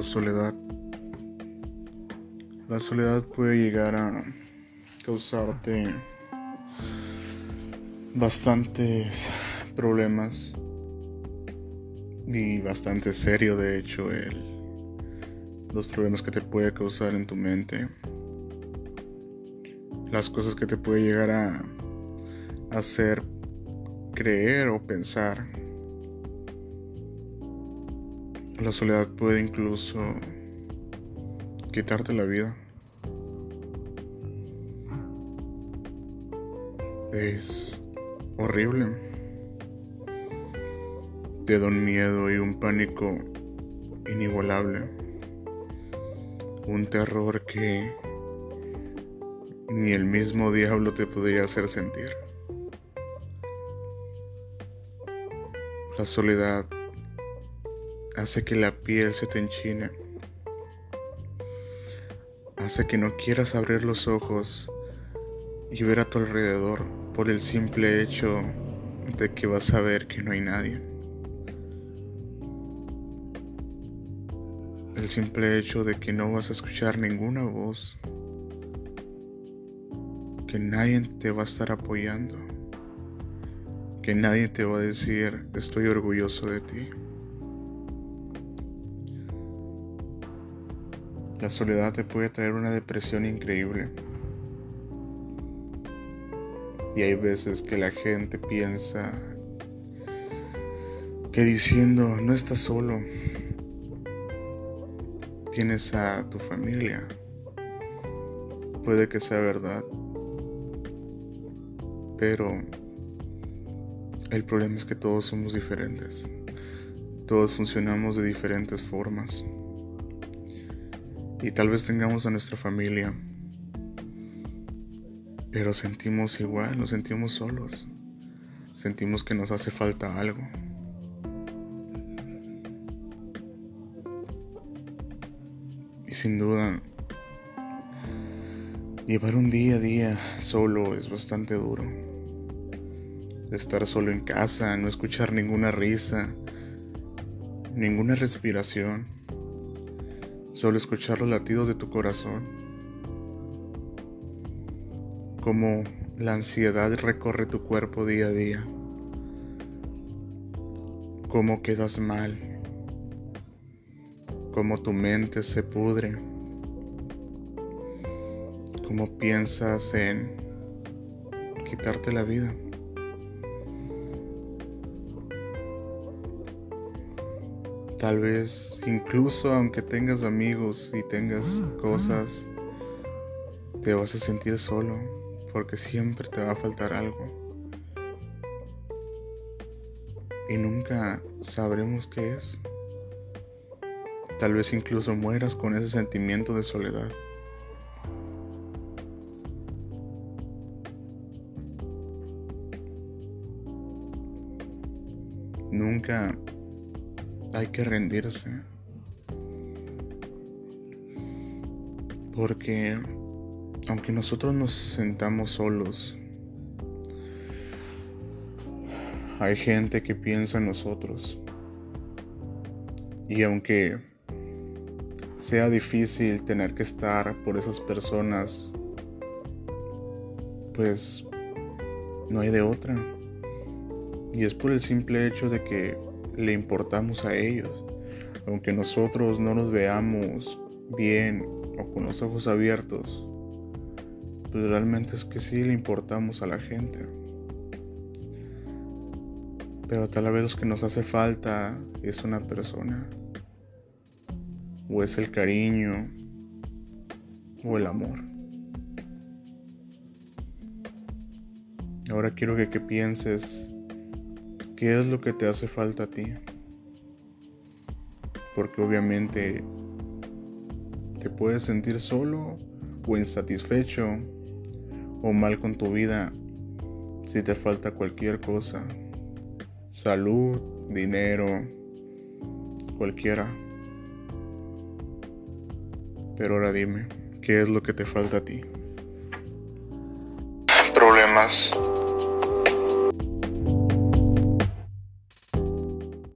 La soledad. La soledad puede llegar a causarte bastantes problemas y bastante serio de hecho el, los problemas que te puede causar en tu mente las cosas que te puede llegar a hacer creer o pensar la soledad puede incluso quitarte la vida. Es horrible. Te da un miedo y un pánico inigualable. Un terror que ni el mismo diablo te podría hacer sentir. La soledad hace que la piel se te enchine, hace que no quieras abrir los ojos y ver a tu alrededor por el simple hecho de que vas a ver que no hay nadie. El simple hecho de que no vas a escuchar ninguna voz, que nadie te va a estar apoyando, que nadie te va a decir estoy orgulloso de ti. La soledad te puede traer una depresión increíble. Y hay veces que la gente piensa que diciendo no estás solo, tienes a tu familia. Puede que sea verdad. Pero el problema es que todos somos diferentes. Todos funcionamos de diferentes formas. Y tal vez tengamos a nuestra familia. Pero sentimos igual, nos sentimos solos. Sentimos que nos hace falta algo. Y sin duda, llevar un día a día solo es bastante duro. Estar solo en casa, no escuchar ninguna risa, ninguna respiración Solo escuchar los latidos de tu corazón. Como la ansiedad recorre tu cuerpo día a día. Cómo quedas mal. Cómo tu mente se pudre. Cómo piensas en quitarte la vida. Tal vez incluso aunque tengas amigos y tengas cosas, te vas a sentir solo porque siempre te va a faltar algo. Y nunca sabremos qué es. Tal vez incluso mueras con ese sentimiento de soledad. Nunca hay que rendirse. Porque aunque nosotros nos sentamos solos, hay gente que piensa en nosotros. Y aunque sea difícil tener que estar por esas personas, pues no hay de otra. Y es por el simple hecho de que le importamos a ellos. Aunque nosotros no nos veamos bien o con los ojos abiertos, pues realmente es que sí le importamos a la gente. Pero tal vez lo que nos hace falta es una persona. O es el cariño. O el amor. Ahora quiero que, que pienses ¿Qué es lo que te hace falta a ti? Porque obviamente te puedes sentir solo o insatisfecho o mal con tu vida si te falta cualquier cosa. Salud, dinero, cualquiera. Pero ahora dime, ¿qué es lo que te falta a ti? Problemas